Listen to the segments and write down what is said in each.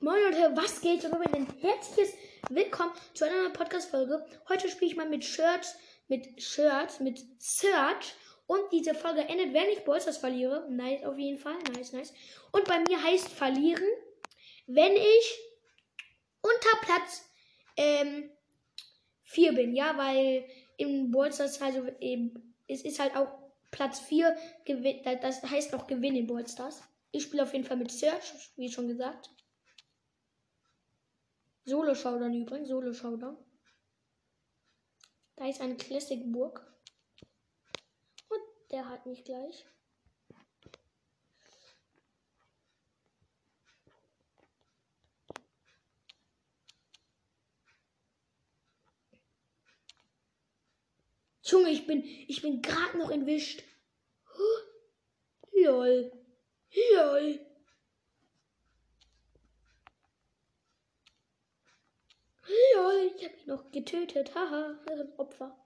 Moin Leute, was geht? Und ein herzliches Willkommen zu einer neuen Podcast-Folge. Heute spiele ich mal mit Shirts, mit Shirts, mit Search. Und diese Folge endet, wenn ich Bolsters verliere. Nice, auf jeden Fall. Nice, nice. Und bei mir heißt verlieren, wenn ich unter Platz ähm, 4 bin. Ja, weil im Bolsters, also eben, es ist halt auch Platz 4, das heißt auch Gewinn in Ballstars. Ich spiele auf jeden Fall mit Search, wie schon gesagt. Solo-Showdown übrigens, Solo-Showdown. Da ist eine Classic-Burg. Und der hat mich gleich. Junge, ich bin, ich bin gerade noch entwischt. Lol. Lol. Lol, ich habe ihn noch getötet. Haha, Opfer.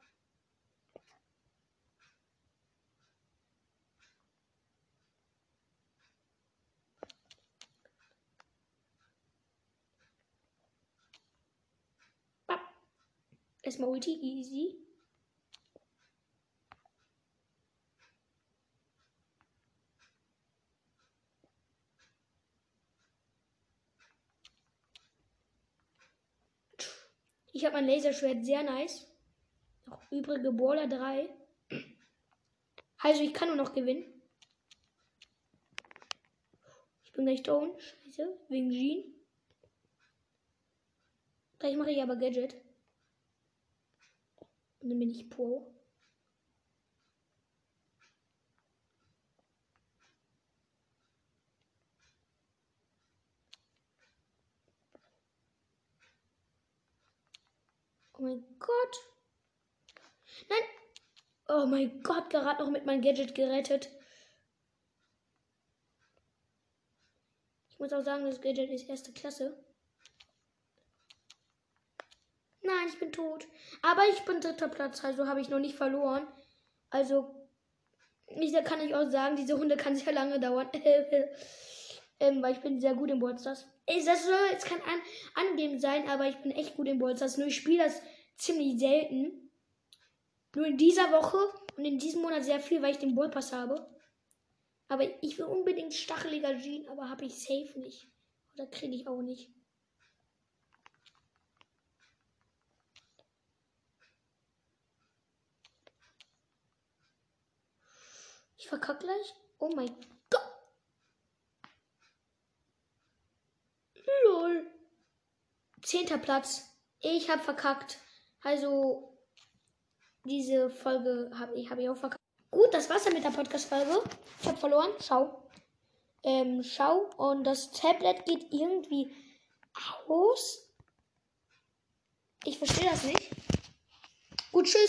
Erstmal Ulti, easy. Ich habe mein Laserschwert sehr nice. Noch übrige Baller 3. Also ich kann nur noch gewinnen. Ich bin gleich down. Scheiße. Wegen Jean. Gleich mache ich aber Gadget. Und dann bin ich Pro. Oh mein Gott. Nein. Oh mein Gott, gerade noch mit meinem Gadget gerettet. Ich muss auch sagen, das Gadget ist erste Klasse. Nein, ich bin tot. Aber ich bin dritter Platz, also habe ich noch nicht verloren. Also, ich, da kann ich auch sagen, diese Runde kann sehr lange dauern. ähm, weil ich bin sehr gut im Ballstars. Das soll jetzt kein An Angeben sein, aber ich bin echt gut im Ballstars. Nur ich spiele das ziemlich selten. Nur in dieser Woche und in diesem Monat sehr viel, weil ich den Bullpass habe. Aber ich will unbedingt stacheliger Jean, aber habe ich safe nicht. Oder kriege ich auch nicht. Ich verkacke gleich. Oh mein Gott. Lol. Zehnter Platz. Ich habe verkackt. Also, diese Folge habe ich, hab ich auch verkauft. Gut, das war's dann mit der Podcast-Folge. Ich habe verloren. Schau. Ähm, schau. Und das Tablet geht irgendwie aus. Ich verstehe das nicht. Gut, tschüss.